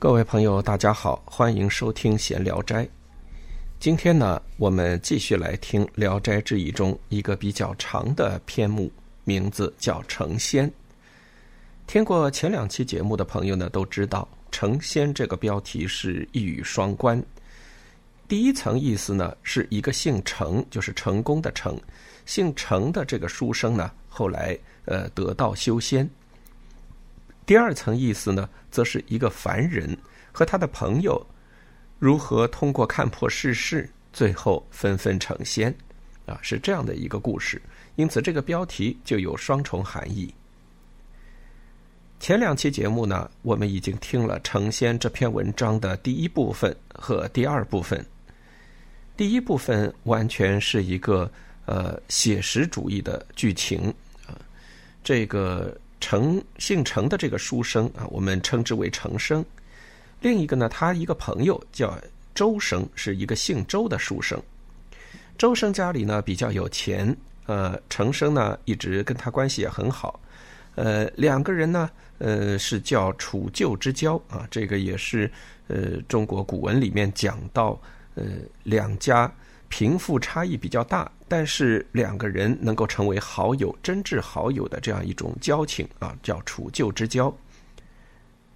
各位朋友，大家好，欢迎收听《闲聊斋》。今天呢，我们继续来听《聊斋志异》中一个比较长的篇目，名字叫“成仙”。听过前两期节目的朋友呢，都知道“成仙”这个标题是一语双关。第一层意思呢，是一个姓程，就是成功的程，姓程的这个书生呢，后来呃得道修仙。第二层意思呢，则是一个凡人和他的朋友如何通过看破世事，最后纷纷成仙，啊，是这样的一个故事。因此，这个标题就有双重含义。前两期节目呢，我们已经听了《成仙》这篇文章的第一部分和第二部分。第一部分完全是一个呃写实主义的剧情啊，这个。程姓程的这个书生啊，我们称之为程生。另一个呢，他一个朋友叫周生，是一个姓周的书生。周生家里呢比较有钱，呃，程生呢一直跟他关系也很好。呃，两个人呢，呃，是叫楚旧之交啊。这个也是呃中国古文里面讲到，呃，两家贫富差异比较大。但是两个人能够成为好友、真挚好友的这样一种交情啊，叫楚旧之交。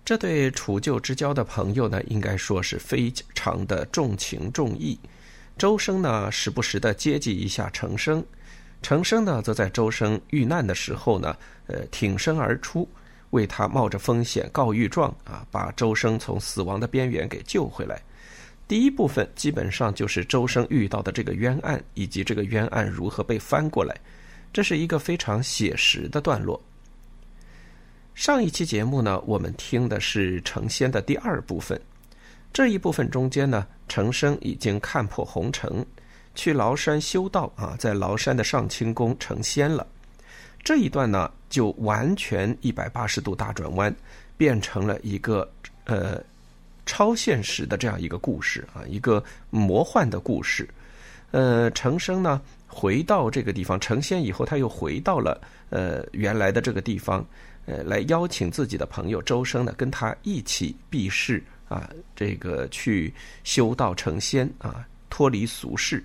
这对楚旧之交的朋友呢，应该说是非常的重情重义。周生呢，时不时的接济一下程生，程生呢，则在周生遇难的时候呢，呃，挺身而出，为他冒着风险告御状啊，把周生从死亡的边缘给救回来。第一部分基本上就是周生遇到的这个冤案，以及这个冤案如何被翻过来，这是一个非常写实的段落。上一期节目呢，我们听的是成仙的第二部分，这一部分中间呢，成生已经看破红尘，去崂山修道啊，在崂山的上清宫成仙了。这一段呢，就完全一百八十度大转弯，变成了一个呃。超现实的这样一个故事啊，一个魔幻的故事。呃，程生呢回到这个地方成仙以后，他又回到了呃原来的这个地方，呃，来邀请自己的朋友周生呢跟他一起避世啊，这个去修道成仙啊，脱离俗世。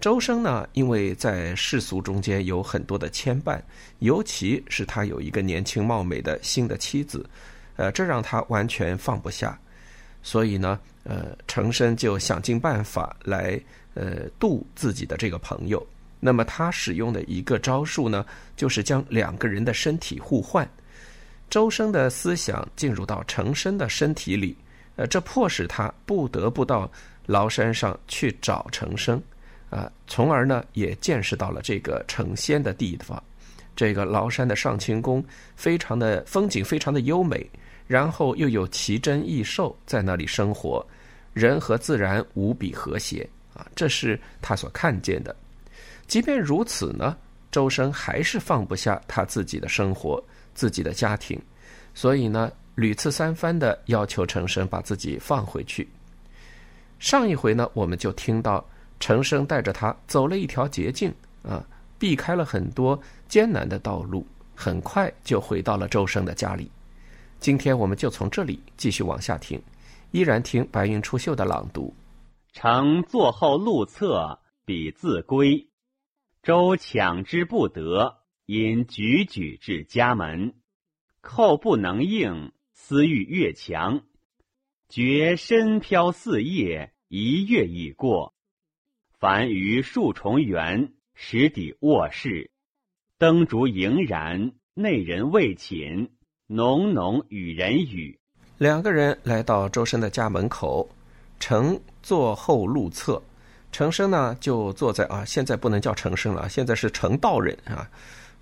周生呢，因为在世俗中间有很多的牵绊，尤其是他有一个年轻貌美的新的妻子，呃，这让他完全放不下。所以呢，呃，程生就想尽办法来呃度自己的这个朋友。那么他使用的一个招数呢，就是将两个人的身体互换。周生的思想进入到程生的身体里，呃，这迫使他不得不到崂山上去找程生，啊，从而呢也见识到了这个成仙的地方。这个崂山的上清宫非常的风景非常的优美。然后又有奇珍异兽在那里生活，人和自然无比和谐啊！这是他所看见的。即便如此呢，周生还是放不下他自己的生活、自己的家庭，所以呢，屡次三番的要求程生把自己放回去。上一回呢，我们就听到程生带着他走了一条捷径啊，避开了很多艰难的道路，很快就回到了周生的家里。今天我们就从这里继续往下听，依然听白云出岫的朗读。乘坐后路侧，彼自归。周抢之不得，因举举至家门，叩不能应，思欲越强。觉身飘四叶，一月已过。凡于数重园，始抵卧室，灯烛盈然，内人未寝。浓浓与人语，两个人来到周生的家门口，程坐后路侧，程生呢就坐在啊，现在不能叫程生了，现在是程道人啊。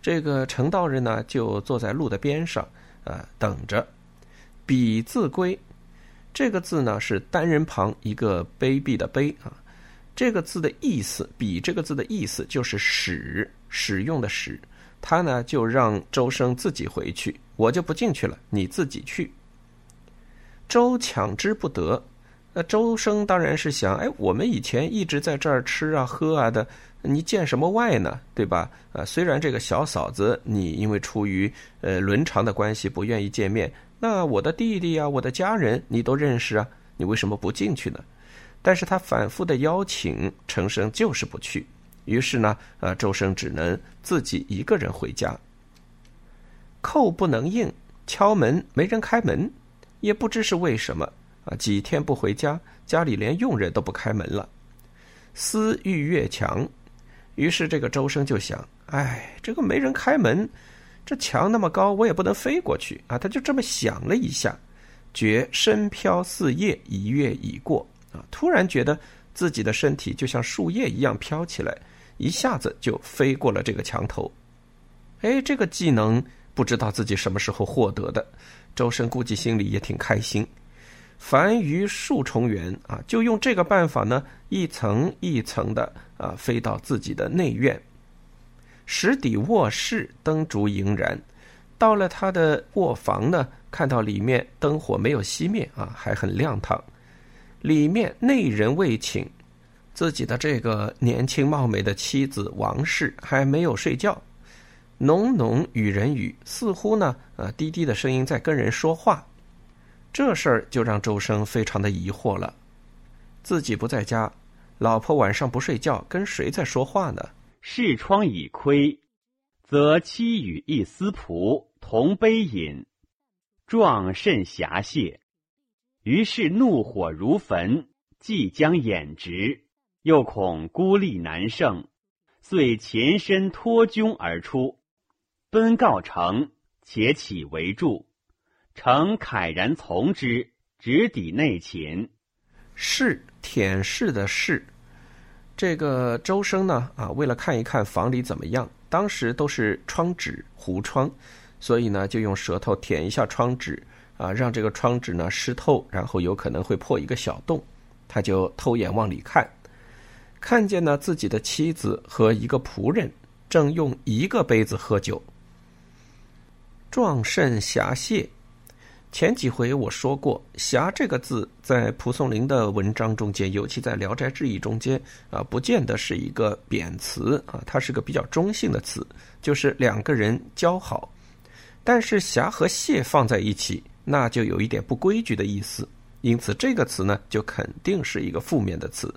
这个程道人呢就坐在路的边上啊，等着。彼自归，这个字呢是单人旁一个卑鄙的卑啊。这个字的意思，彼这个字的意思就是使，使用的使。他呢就让周生自己回去，我就不进去了，你自己去。周抢之不得，那周生当然是想，哎，我们以前一直在这儿吃啊喝啊的，你见什么外呢？对吧？啊，虽然这个小嫂子你因为出于呃伦常的关系不愿意见面，那我的弟弟呀，我的家人你都认识啊，你为什么不进去呢？”但是他反复的邀请，程生就是不去。于是呢，呃，周生只能自己一个人回家。叩不能应，敲门没人开门，也不知是为什么啊。几天不回家，家里连佣人都不开门了。思欲越强，于是这个周生就想：哎，这个没人开门，这墙那么高，我也不能飞过去啊。他就这么想了一下，觉身飘似叶，一月已过啊。突然觉得自己的身体就像树叶一样飘起来，一下子就飞过了这个墙头。哎，这个技能不知道自己什么时候获得的，周深估计心里也挺开心。凡于数重圆啊，就用这个办法呢，一层一层的啊飞到自己的内院。实底卧室灯烛盈然，到了他的卧房呢，看到里面灯火没有熄灭啊，还很亮堂。里面内人未请，自己的这个年轻貌美的妻子王氏还没有睡觉，浓浓与人语，似乎呢，呃，低低的声音在跟人说话。这事儿就让周生非常的疑惑了，自己不在家，老婆晚上不睡觉，跟谁在说话呢？视窗已窥，则妻与一丝仆同杯饮，状甚狭泄。于是怒火如焚，即将掩直，又恐孤立难胜，遂前身脱裑而出，奔告成，且起为助。成慨然从之，直抵内寝。是舔舐的舐。这个周生呢，啊，为了看一看房里怎么样，当时都是窗纸糊窗，所以呢，就用舌头舔一下窗纸。啊，让这个窗纸呢湿透，然后有可能会破一个小洞，他就偷眼往里看，看见呢自己的妻子和一个仆人正用一个杯子喝酒。壮甚侠谢，前几回我说过，侠这个字在蒲松龄的文章中间，尤其在《聊斋志异》中间啊，不见得是一个贬词啊，它是个比较中性的词，就是两个人交好，但是侠和谢放在一起。那就有一点不规矩的意思，因此这个词呢，就肯定是一个负面的词。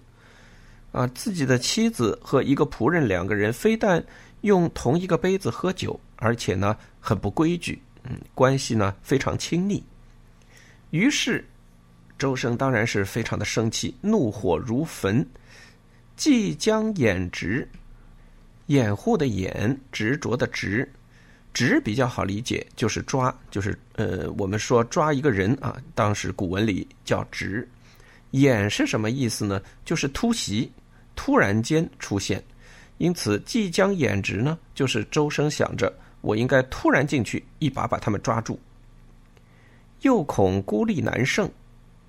啊，自己的妻子和一个仆人两个人，非但用同一个杯子喝酒，而且呢很不规矩，嗯，关系呢非常亲密。于是周生当然是非常的生气，怒火如焚，即将掩直，掩护的掩，执着的执。执比较好理解，就是抓，就是呃，我们说抓一个人啊，当时古文里叫执。掩是什么意思呢？就是突袭，突然间出现。因此，即将演职呢，就是周生想着我应该突然进去，一把把他们抓住。又恐孤立难胜，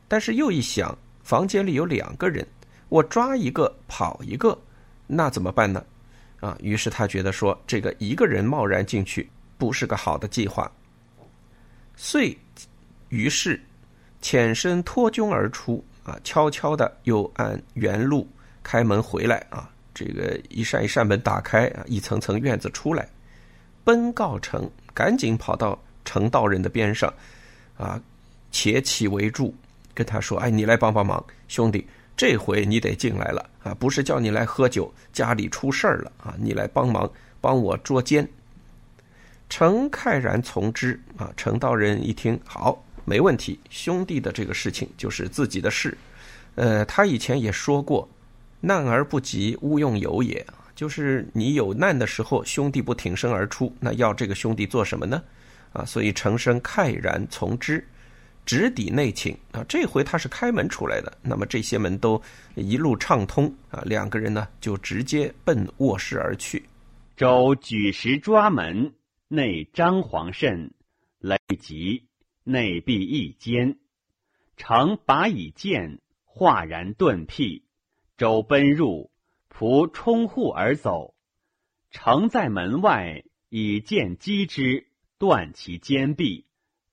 但是又一想，房间里有两个人，我抓一个跑一个，那怎么办呢？啊，于是他觉得说，这个一个人贸然进去不是个好的计划。遂，于是潜身脱裑而出，啊，悄悄的又按原路开门回来，啊，这个一扇一扇门打开，啊，一层层院子出来，奔告成，赶紧跑到程道人的边上，啊，且起为助，跟他说：“哎，你来帮帮忙，兄弟。”这回你得进来了啊！不是叫你来喝酒，家里出事儿了啊！你来帮忙，帮我捉奸。程慨然从之啊！程道人一听，好，没问题。兄弟的这个事情就是自己的事。呃，他以前也说过，难而不及，勿用友也。就是你有难的时候，兄弟不挺身而出，那要这个兄弟做什么呢？啊，所以程生慨然从之。直抵内寝啊！这回他是开门出来的，那么这些门都一路畅通啊。两个人呢就直接奔卧室而去。周举石抓门，内张皇甚，雷急，内闭一间。程拔以剑，哗然顿辟。周奔入，仆冲户而走。城在门外，以剑击之，断其肩臂。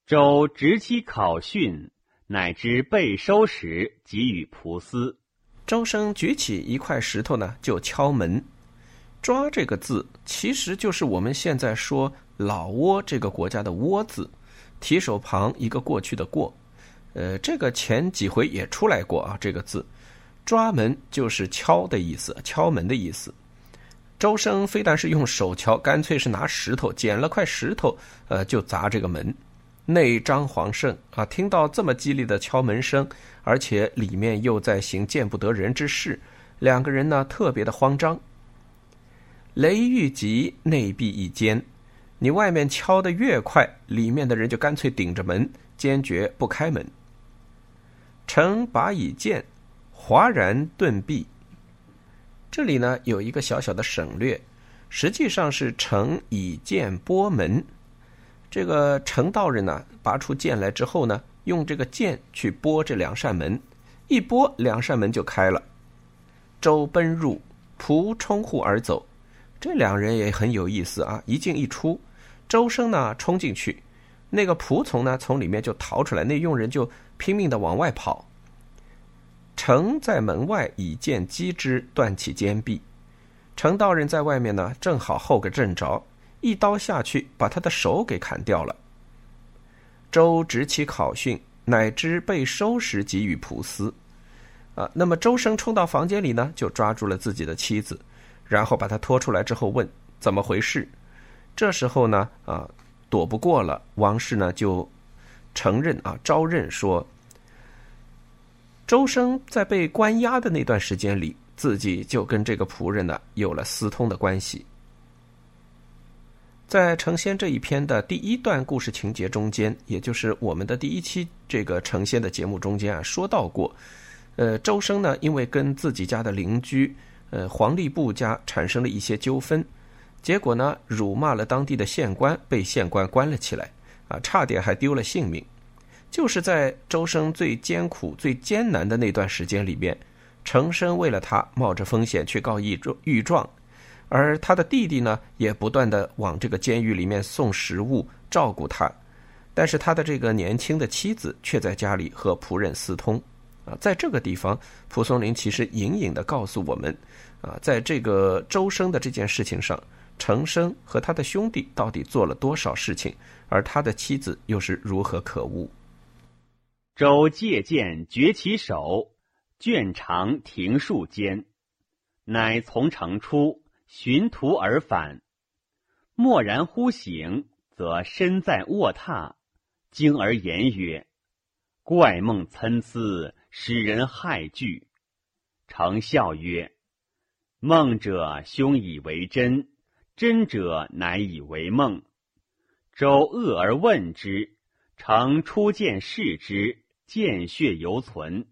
周执其考训，乃知被收时，给予仆司。周生举起一块石头呢，就敲门。抓这个字，其实就是我们现在说老挝这个国家的倭字，提手旁一个过去的过，呃，这个前几回也出来过啊。这个字，抓门就是敲的意思，敲门的意思。周生非但是用手敲，干脆是拿石头捡了块石头，呃，就砸这个门。内张皇胜啊，听到这么激烈的敲门声，而且里面又在行见不得人之事，两个人呢特别的慌张。雷遇急，内壁一间。你外面敲的越快，里面的人就干脆顶着门，坚决不开门。城把以剑，哗然顿闭。这里呢有一个小小的省略，实际上是程以剑拨门。这个程道人呢，拔出剑来之后呢，用这个剑去拨这两扇门，一拨两扇门就开了。周奔入，仆冲户而走。这两人也很有意思啊，一进一出。周生呢冲进去，那个仆从呢从里面就逃出来，那佣人就拼命的往外跑。程在门外以剑击之，断其肩臂。程道人在外面呢，正好候个正着，一刀下去，把他的手给砍掉了。周执其考讯，乃知被收拾，给予仆司。啊，那么周生冲到房间里呢，就抓住了自己的妻子，然后把他拖出来之后问怎么回事。这时候呢，啊，躲不过了，王氏呢就承认啊，招认说。周生在被关押的那段时间里，自己就跟这个仆人呢有了私通的关系。在成仙这一篇的第一段故事情节中间，也就是我们的第一期这个成仙的节目中间啊，说到过，呃，周生呢因为跟自己家的邻居呃黄立部家产生了一些纠纷，结果呢辱骂了当地的县官，被县官关了起来，啊，差点还丢了性命。就是在周生最艰苦、最艰难的那段时间里边，程生为了他冒着风险去告御状，御状，而他的弟弟呢，也不断的往这个监狱里面送食物，照顾他。但是他的这个年轻的妻子却在家里和仆人私通。啊，在这个地方，蒲松龄其实隐隐的告诉我们，啊，在这个周生的这件事情上，程生和他的兄弟到底做了多少事情，而他的妻子又是如何可恶。周借剑绝其手，卷长停数间，乃从城出，寻途而返。蓦然忽醒，则身在卧榻，惊而言曰：“怪梦参差，使人骇惧。”成笑曰：“梦者兄以为真，真者乃以为梦。”周愕而问之，成初见视之。见血犹存。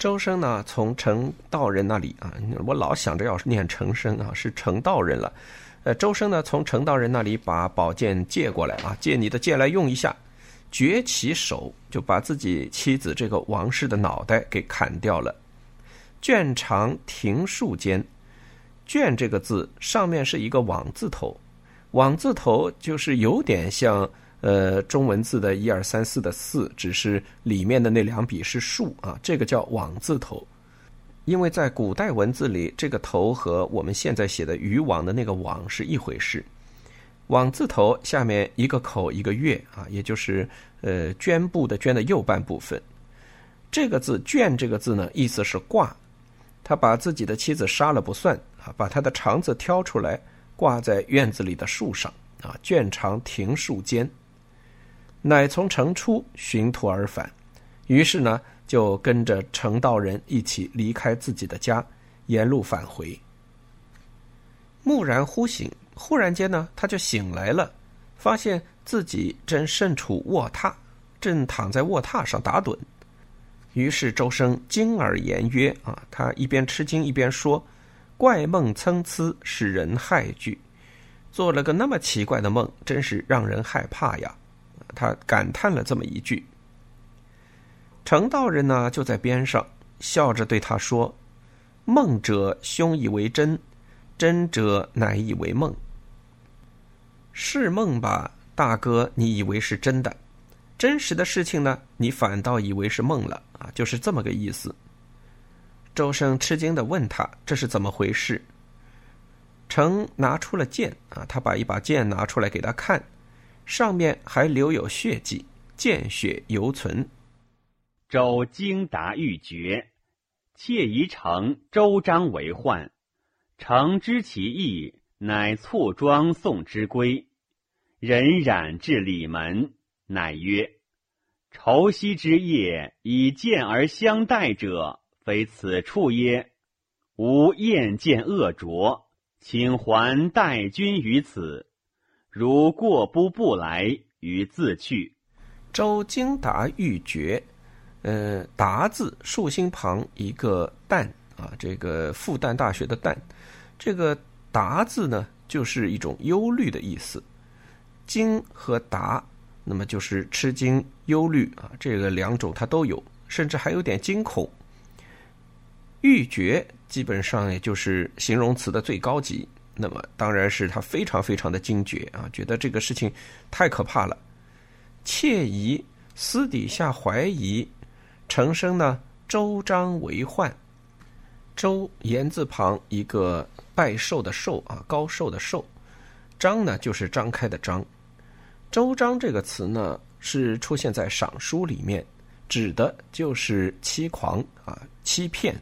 周生呢，从程道人那里啊，我老想着要念程生啊，是程道人了。呃，周生呢，从程道人那里把宝剑借过来啊，借你的剑来用一下，绝其手，就把自己妻子这个王氏的脑袋给砍掉了。卷长庭树间，卷这个字上面是一个网字头，网字头就是有点像。呃，中文字的一二三四的四，只是里面的那两笔是竖啊，这个叫网字头。因为在古代文字里，这个头和我们现在写的渔网的那个网是一回事。网字头下面一个口一个月啊，也就是呃绢布的绢的右半部分。这个字绢这个字呢，意思是挂。他把自己的妻子杀了不算啊，把他的肠子挑出来挂在院子里的树上啊，绢长庭树间。乃从城出，寻途而返。于是呢，就跟着程道人一起离开自己的家，沿路返回。蓦然忽醒，忽然间呢，他就醒来了，发现自己正身处卧榻，正躺在卧榻上打盹。于是周生惊而言曰：“啊，他一边吃惊一边说，怪梦参差，使人骇惧。做了个那么奇怪的梦，真是让人害怕呀。”他感叹了这么一句，程道人呢就在边上笑着对他说：“梦者兄以为真，真者乃以为梦。是梦吧，大哥，你以为是真的；真实的事情呢，你反倒以为是梦了啊，就是这么个意思。”周生吃惊的问他：“这是怎么回事？”程拿出了剑啊，他把一把剑拿出来给他看。上面还留有血迹，见血犹存。周经达欲绝，窃宜城周章为患。诚知其意，乃簇庄送之归。人染至里门，乃曰：“愁夕之夜，以见而相待者，非此处耶？吾厌见恶浊，请还待君于此。如过不不来，于自去。”周经达欲绝，呃，达字竖心旁一个旦啊，这个复旦大学的旦。这个“达”字呢，就是一种忧虑的意思。惊和达，那么就是吃惊、忧虑啊，这个两种它都有，甚至还有点惊恐。欲绝基本上也就是形容词的最高级，那么当然是他非常非常的惊觉啊，觉得这个事情太可怕了。窃疑，私底下怀疑，成生呢，周章为患。周言字旁一个。拜寿的寿啊，高寿的寿，张呢就是张开的张。周章这个词呢是出现在赏书里面，指的就是欺狂啊，欺骗。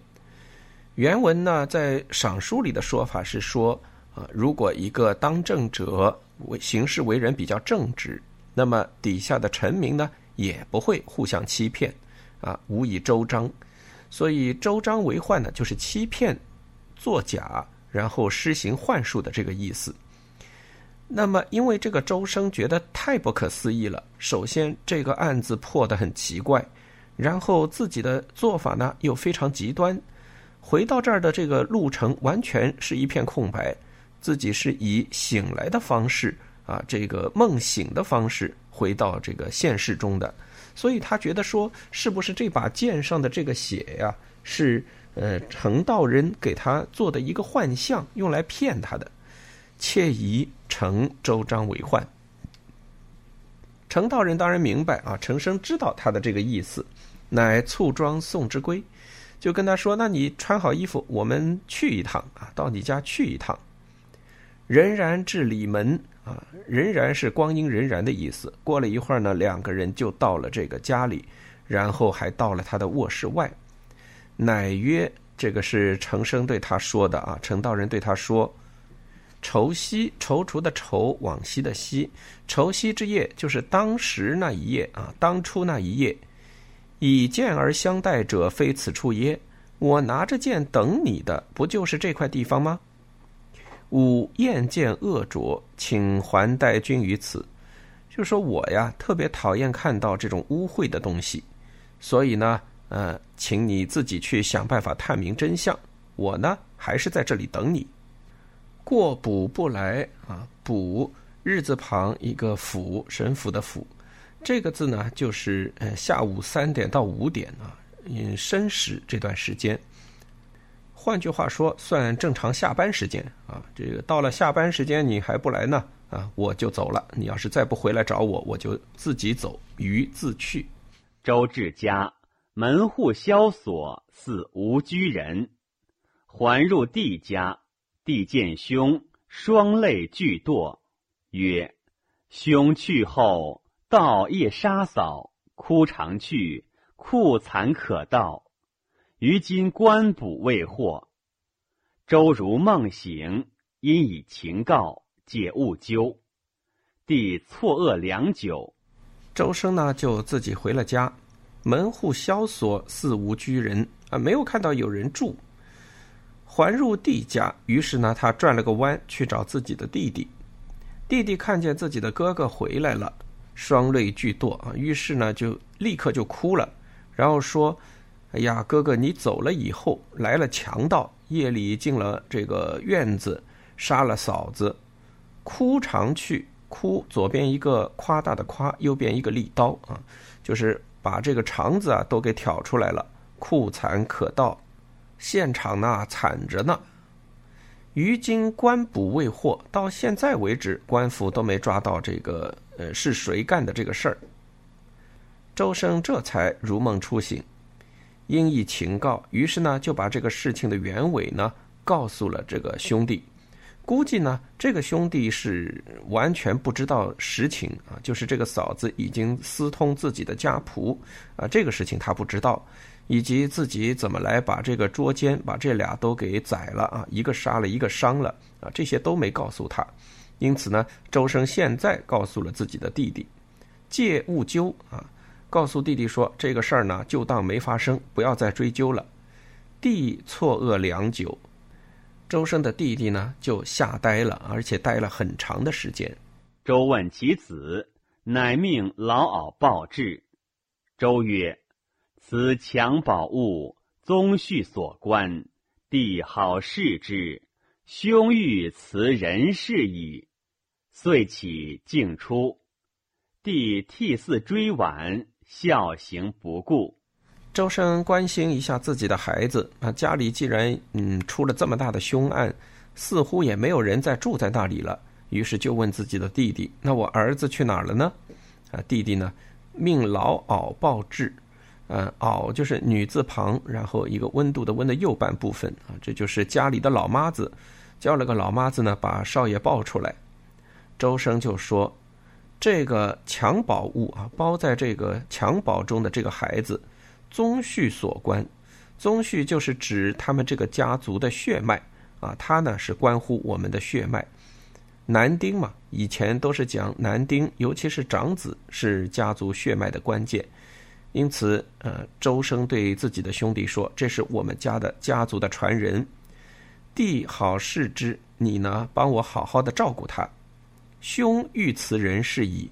原文呢在赏书里的说法是说啊，如果一个当政者为行事为人比较正直，那么底下的臣民呢也不会互相欺骗啊，无以周章。所以周章为患呢，就是欺骗、作假。然后施行幻术的这个意思。那么，因为这个周生觉得太不可思议了。首先，这个案子破得很奇怪，然后自己的做法呢又非常极端。回到这儿的这个路程完全是一片空白，自己是以醒来的方式啊，这个梦醒的方式回到这个现实中的。所以他觉得说，是不是这把剑上的这个血呀是？呃，程道人给他做的一个幻象，用来骗他的，窃疑程周章为患。程道人当然明白啊，程生知道他的这个意思，乃簇装送之归，就跟他说：“那你穿好衣服，我们去一趟啊，到你家去一趟。”仍然至里门啊，仍然是光阴荏苒的意思。过了一会儿呢，两个人就到了这个家里，然后还到了他的卧室外。乃曰：“这个是程生对他说的啊。”程道人对他说：“愁夕，踌躇的愁，往昔的夕，愁夕之夜，就是当时那一夜啊，当初那一夜。以剑而相待者，非此处耶？我拿着剑等你的，不就是这块地方吗？吾厌见恶浊，请还待君于此。就说我呀，特别讨厌看到这种污秽的东西，所以呢。”呃，请你自己去想办法探明真相。我呢，还是在这里等你。过补不来啊，补日字旁一个府，神府的府，这个字呢，就是呃下午三点到五点啊，嗯，申时这段时间。换句话说，算正常下班时间啊。这个到了下班时间你还不来呢啊，我就走了。你要是再不回来找我，我就自己走，于自去。周至家。门户萧索，似无居人。还入帝家，帝见兄，双泪俱堕，曰：“兄去后，道夜杀嫂，哭常去，库残可道。于今官补未获。”周如梦醒，因以情告，解勿究。帝错愕良久，周生呢就自己回了家。门户萧索，似无居人啊，没有看到有人住。还入弟家，于是呢，他转了个弯去找自己的弟弟。弟弟看见自己的哥哥回来了，双泪俱堕啊，于是呢，就立刻就哭了，然后说：“哎呀，哥哥，你走了以后，来了强盗，夜里进了这个院子，杀了嫂子。哭常去，哭左边一个夸大的夸，右边一个利刀啊，就是。”把这个肠子啊都给挑出来了，酷残可盗，现场呢惨着呢。于今官捕未获，到现在为止，官府都没抓到这个呃是谁干的这个事儿。周生这才如梦初醒，因以情告，于是呢就把这个事情的原委呢告诉了这个兄弟。估计呢，这个兄弟是完全不知道实情啊，就是这个嫂子已经私通自己的家仆啊，这个事情他不知道，以及自己怎么来把这个捉奸，把这俩都给宰了啊，一个杀了，一个伤了啊，这些都没告诉他。因此呢，周生现在告诉了自己的弟弟，借勿究啊，告诉弟弟说这个事儿呢，就当没发生，不要再追究了。弟错愕良久。周生的弟弟呢，就吓呆了，而且呆了很长的时间。周问其子，乃命老媪报至。周曰：“此襁褓物，宗序所关，弟好视之，兄欲辞人事矣。”遂起径出。弟涕泗追挽，孝行不顾。周生关心一下自己的孩子啊，家里既然嗯出了这么大的凶案，似乎也没有人再住在那里了。于是就问自己的弟弟：“那我儿子去哪儿了呢？”啊，弟弟呢，命老媪报至。嗯，媪就是女字旁，然后一个温度的温的右半部分啊，这就是家里的老妈子。叫了个老妈子呢，把少爷抱出来。周生就说：“这个襁褓物啊，包在这个襁褓中的这个孩子。”宗序所关，宗序就是指他们这个家族的血脉啊，它呢是关乎我们的血脉。男丁嘛，以前都是讲男丁，尤其是长子是家族血脉的关键。因此，呃，周生对自己的兄弟说：“这是我们家的家族的传人，弟好视之，你呢帮我好好的照顾他。兄欲辞人事矣。”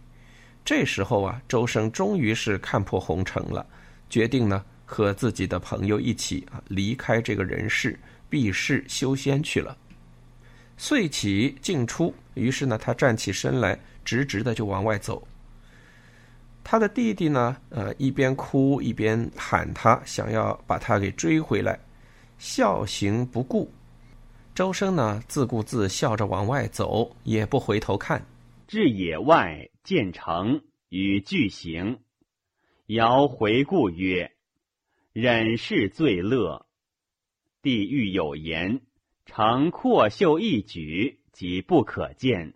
这时候啊，周生终于是看破红尘了。决定呢，和自己的朋友一起啊离开这个人世，避世修仙去了。遂起进出，于是呢，他站起身来，直直的就往外走。他的弟弟呢，呃，一边哭一边喊他，想要把他给追回来，孝行不顾。周生呢，自顾自笑着往外走，也不回头看。至野外，见城与巨行。尧回顾曰：“忍是最乐。地狱有言，诚阔袖一举，即不可见。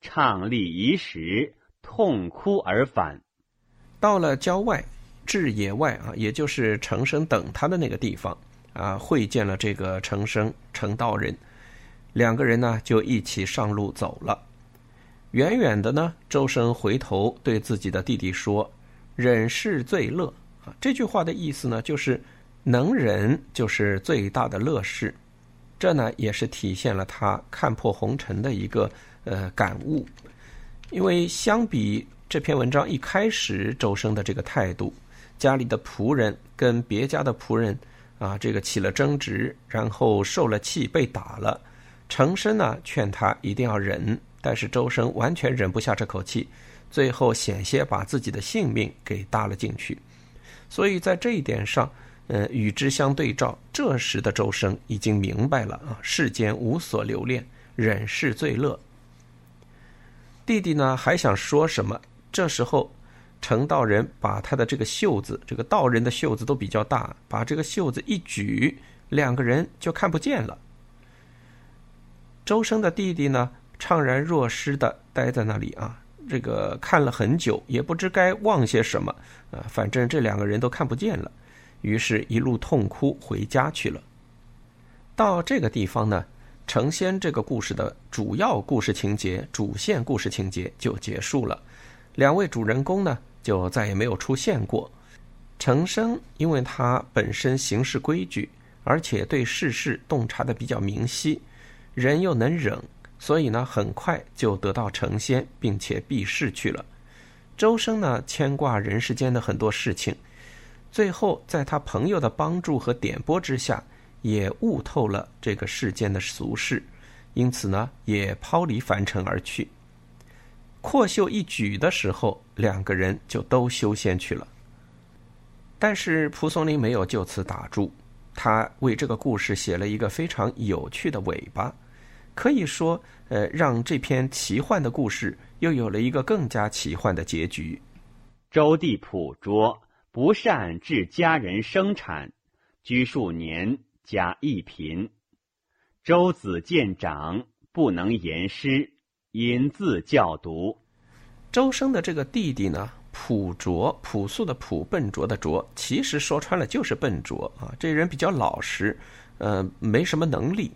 畅立一时，痛哭而返。到了郊外，至野外啊，也就是程生等他的那个地方啊，会见了这个程生程道人。两个人呢，就一起上路走了。远远的呢，周生回头对自己的弟弟说。”忍是最乐啊！这句话的意思呢，就是能忍就是最大的乐事。这呢，也是体现了他看破红尘的一个呃感悟。因为相比这篇文章一开始周生的这个态度，家里的仆人跟别家的仆人啊，这个起了争执，然后受了气被打了。程深呢劝他一定要忍，但是周生完全忍不下这口气。最后险些把自己的性命给搭了进去，所以在这一点上，呃，与之相对照，这时的周生已经明白了啊，世间无所留恋，忍是最乐。弟弟呢还想说什么，这时候，程道人把他的这个袖子，这个道人的袖子都比较大，把这个袖子一举，两个人就看不见了。周生的弟弟呢，怅然若失的待在那里啊。这个看了很久，也不知该望些什么，啊，反正这两个人都看不见了，于是，一路痛哭回家去了。到这个地方呢，成仙这个故事的主要故事情节、主线故事情节就结束了，两位主人公呢，就再也没有出现过。程生因为他本身行事规矩，而且对世事洞察的比较明晰，人又能忍。所以呢，很快就得到成仙，并且避世去了。周生呢，牵挂人世间的很多事情，最后在他朋友的帮助和点拨之下，也悟透了这个世间的俗事，因此呢，也抛离凡尘而去。阔袖一举的时候，两个人就都修仙去了。但是蒲松龄没有就此打住，他为这个故事写了一个非常有趣的尾巴。可以说，呃，让这篇奇幻的故事又有了一个更加奇幻的结局。周地朴拙，不善治家人生产，居数年，家一贫。周子见长，不能言诗，引自教读。周生的这个弟弟呢，朴拙，朴素的朴，笨拙的拙，其实说穿了就是笨拙啊。这人比较老实，呃，没什么能力，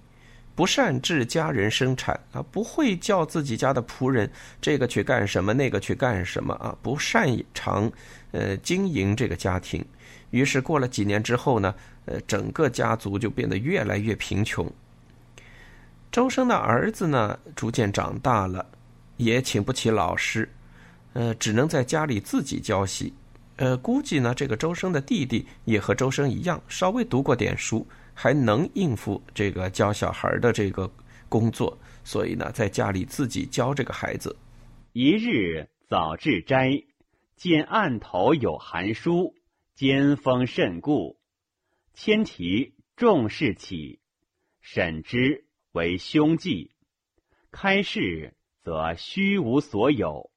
不善治家人生产啊，不会叫自己家的仆人这个去干什么，那个去干什么啊，不擅长呃经营这个家庭。于是过了几年之后呢，呃，整个家族就变得越来越贫穷。周生的儿子呢，逐渐长大了，也请不起老师，呃，只能在家里自己教习。呃，估计呢，这个周生的弟弟也和周生一样，稍微读过点书，还能应付这个教小孩的这个工作，所以呢，在家里自己教这个孩子。一日早至斋，见案头有函书，兼封甚固，千题重视起，审之。为凶忌，开市则虚无所有，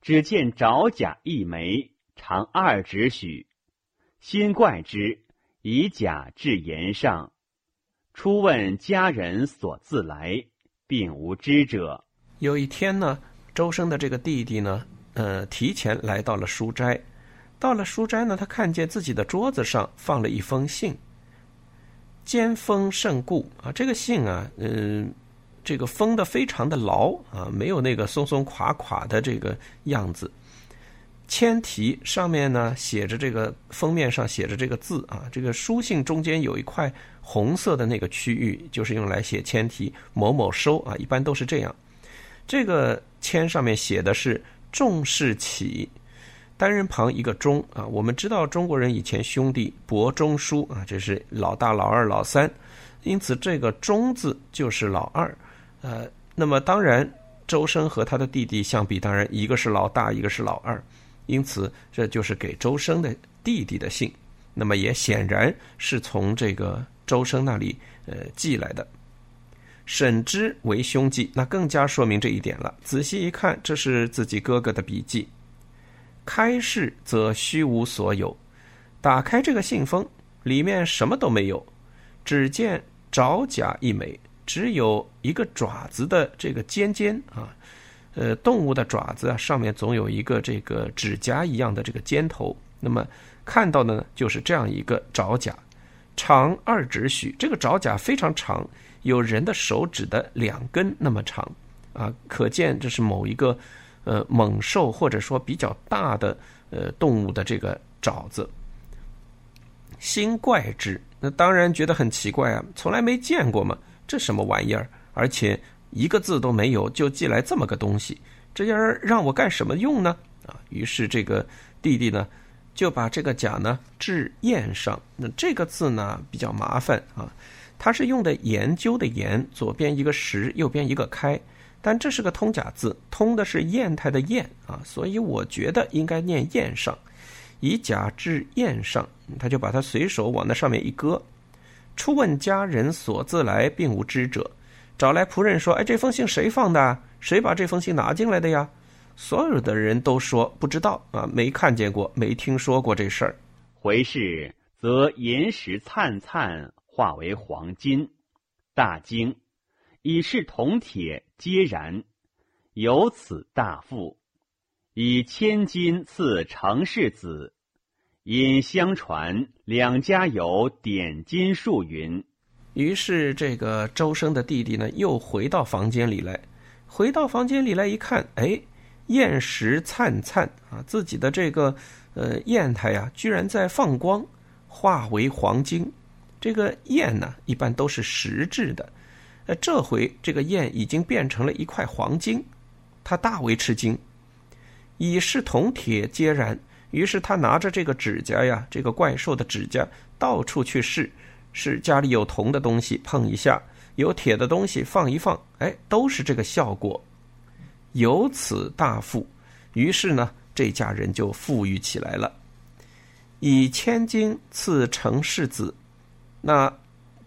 只见爪甲一枚，长二指许。心怪之，以甲至言上。初问家人所自来，并无知者。有一天呢，周生的这个弟弟呢，呃，提前来到了书斋。到了书斋呢，他看见自己的桌子上放了一封信。尖封甚固啊，这个信啊，嗯，这个封的非常的牢啊，没有那个松松垮垮的这个样子。签题上面呢写着这个封面上写着这个字啊，这个书信中间有一块红色的那个区域，就是用来写签题某某收啊，一般都是这样。这个签上面写的是重视起。单人旁一个中啊，我们知道中国人以前兄弟伯仲叔啊，这是老大、老二、老三，因此这个中字就是老二。呃，那么当然周生和他的弟弟相比，当然一个是老大，一个是老二，因此这就是给周生的弟弟的信。那么也显然是从这个周生那里呃寄来的。沈之为兄记，那更加说明这一点了。仔细一看，这是自己哥哥的笔记。开市则虚无所有，打开这个信封，里面什么都没有，只见爪甲一枚，只有一个爪子的这个尖尖啊，呃，动物的爪子啊，上面总有一个这个指甲一样的这个尖头。那么看到的呢，就是这样一个爪甲，长二指许，这个爪甲非常长，有人的手指的两根那么长啊，可见这是某一个。呃，猛兽或者说比较大的呃动物的这个爪子，心怪之，那当然觉得很奇怪啊，从来没见过嘛，这什么玩意儿？而且一个字都没有，就寄来这么个东西，这要让我干什么用呢？啊，于是这个弟弟呢，就把这个甲呢置砚上，那这个字呢比较麻烦啊，它是用的研究的研，左边一个石，右边一个开。但这是个通假字，通的是砚台的砚啊，所以我觉得应该念砚上，以甲制砚上，他就把它随手往那上面一搁。初问家人所自来，并无知者，找来仆人说：“哎，这封信谁放的？谁把这封信拿进来的呀？”所有的人都说不知道啊，没看见过，没听说过这事儿。回事则岩石灿灿，化为黄金，大惊。以是铜铁皆然，由此大富，以千金赐程氏子，因相传两家有点金术云。于是这个周生的弟弟呢，又回到房间里来，回到房间里来一看，哎，砚石灿灿啊，自己的这个呃砚台呀，居然在放光，化为黄金。这个砚呢，一般都是石制的。呃，这回这个砚已经变成了一块黄金，他大为吃惊。已是铜铁皆然，于是他拿着这个指甲呀，这个怪兽的指甲，到处去试，是家里有铜的东西碰一下，有铁的东西放一放，哎，都是这个效果。由此大富，于是呢，这家人就富裕起来了。以千金赐成氏子，那。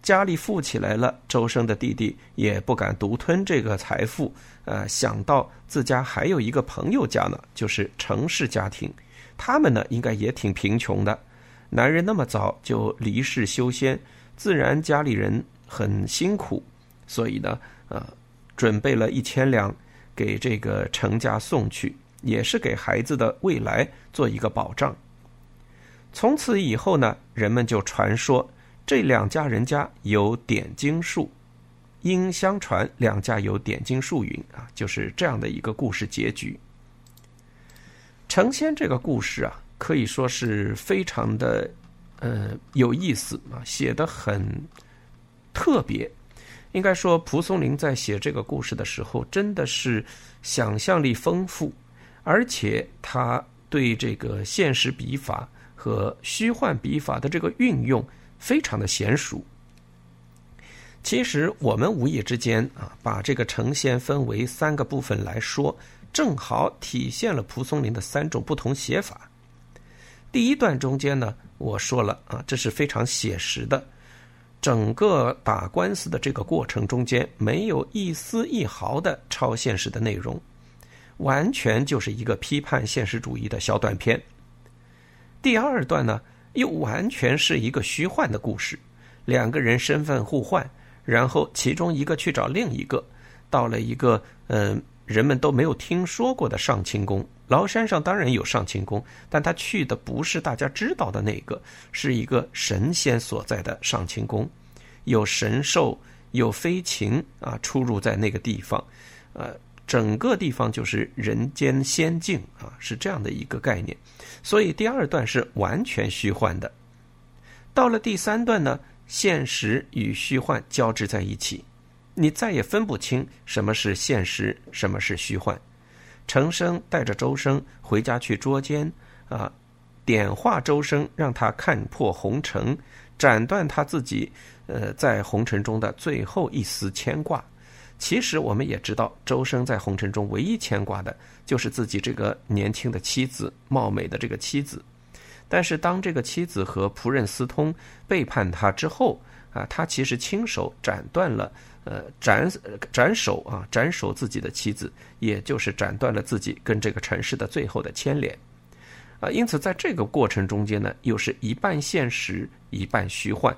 家里富起来了，周生的弟弟也不敢独吞这个财富。呃，想到自家还有一个朋友家呢，就是程氏家庭，他们呢应该也挺贫穷的。男人那么早就离世修仙，自然家里人很辛苦，所以呢，呃，准备了一千两给这个程家送去，也是给孩子的未来做一个保障。从此以后呢，人们就传说这两家人家有点睛术，因相传两家有点睛术云啊，就是这样的一个故事结局。成仙这个故事啊，可以说是非常的呃有意思啊，写的很特别。应该说，蒲松龄在写这个故事的时候，真的是想象力丰富，而且他对这个现实笔法和虚幻笔法的这个运用非常的娴熟。其实，我们无意之间啊，把这个呈现分为三个部分来说。正好体现了蒲松龄的三种不同写法。第一段中间呢，我说了啊，这是非常写实的，整个打官司的这个过程中间没有一丝一毫的超现实的内容，完全就是一个批判现实主义的小短片。第二段呢，又完全是一个虚幻的故事，两个人身份互换，然后其中一个去找另一个，到了一个嗯。人们都没有听说过的上清宫，崂山上当然有上清宫，但他去的不是大家知道的那个，是一个神仙所在的上清宫，有神兽，有飞禽啊出入在那个地方，呃，整个地方就是人间仙境啊，是这样的一个概念。所以第二段是完全虚幻的，到了第三段呢，现实与虚幻交织在一起。你再也分不清什么是现实，什么是虚幻。程生带着周生回家去捉奸，啊，点化周生，让他看破红尘，斩断他自己，呃，在红尘中的最后一丝牵挂。其实我们也知道，周生在红尘中唯一牵挂的就是自己这个年轻的妻子，貌美的这个妻子。但是当这个妻子和仆人私通，背叛他之后，啊，他其实亲手斩断了。呃，斩斩首啊，斩首自己的妻子，也就是斩断了自己跟这个城市的最后的牵连，啊，因此在这个过程中间呢，又是一半现实，一半虚幻，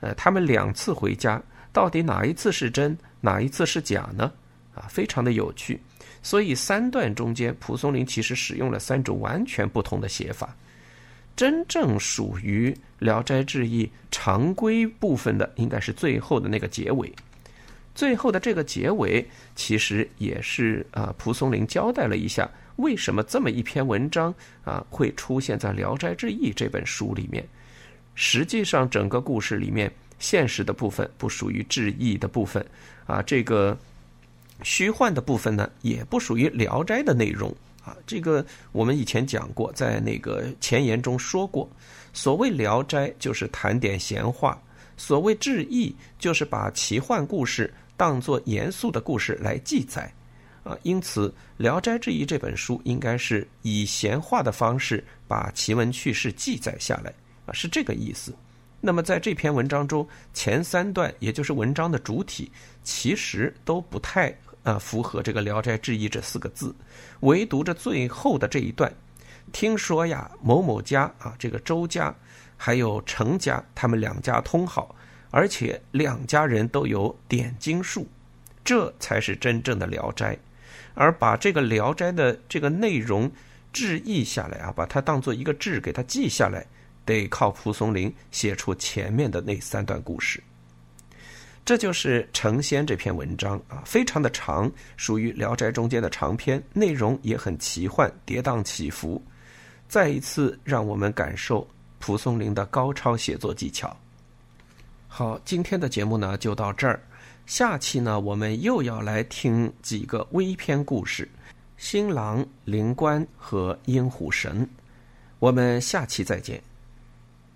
呃，他们两次回家，到底哪一次是真，哪一次是假呢？啊，非常的有趣。所以三段中间，蒲松龄其实使用了三种完全不同的写法。真正属于《聊斋志异》常规部分的，应该是最后的那个结尾。最后的这个结尾，其实也是啊，蒲松龄交代了一下为什么这么一篇文章啊会出现在《聊斋志异》这本书里面。实际上，整个故事里面现实的部分不属于志异的部分啊，这个虚幻的部分呢也不属于《聊斋》的内容啊。这个我们以前讲过，在那个前言中说过，所谓《聊斋》就是谈点闲话，所谓志异就是把奇幻故事。当做严肃的故事来记载，啊，因此《聊斋志异》这本书应该是以闲话的方式把奇闻趣事记载下来，啊，是这个意思。那么在这篇文章中，前三段也就是文章的主体，其实都不太呃符合这个《聊斋志异》这四个字，唯独这最后的这一段，听说呀某某家啊，这个周家，还有程家，他们两家通好。而且两家人都有点经术，这才是真正的《聊斋》。而把这个《聊斋》的这个内容志译下来啊，把它当做一个志给它记下来，得靠蒲松龄写出前面的那三段故事。这就是《成仙》这篇文章啊，非常的长，属于《聊斋》中间的长篇，内容也很奇幻，跌宕起伏。再一次让我们感受蒲松龄的高超写作技巧。好，今天的节目呢就到这儿。下期呢，我们又要来听几个微篇故事，《新郎、灵官和阴虎神》。我们下期再见。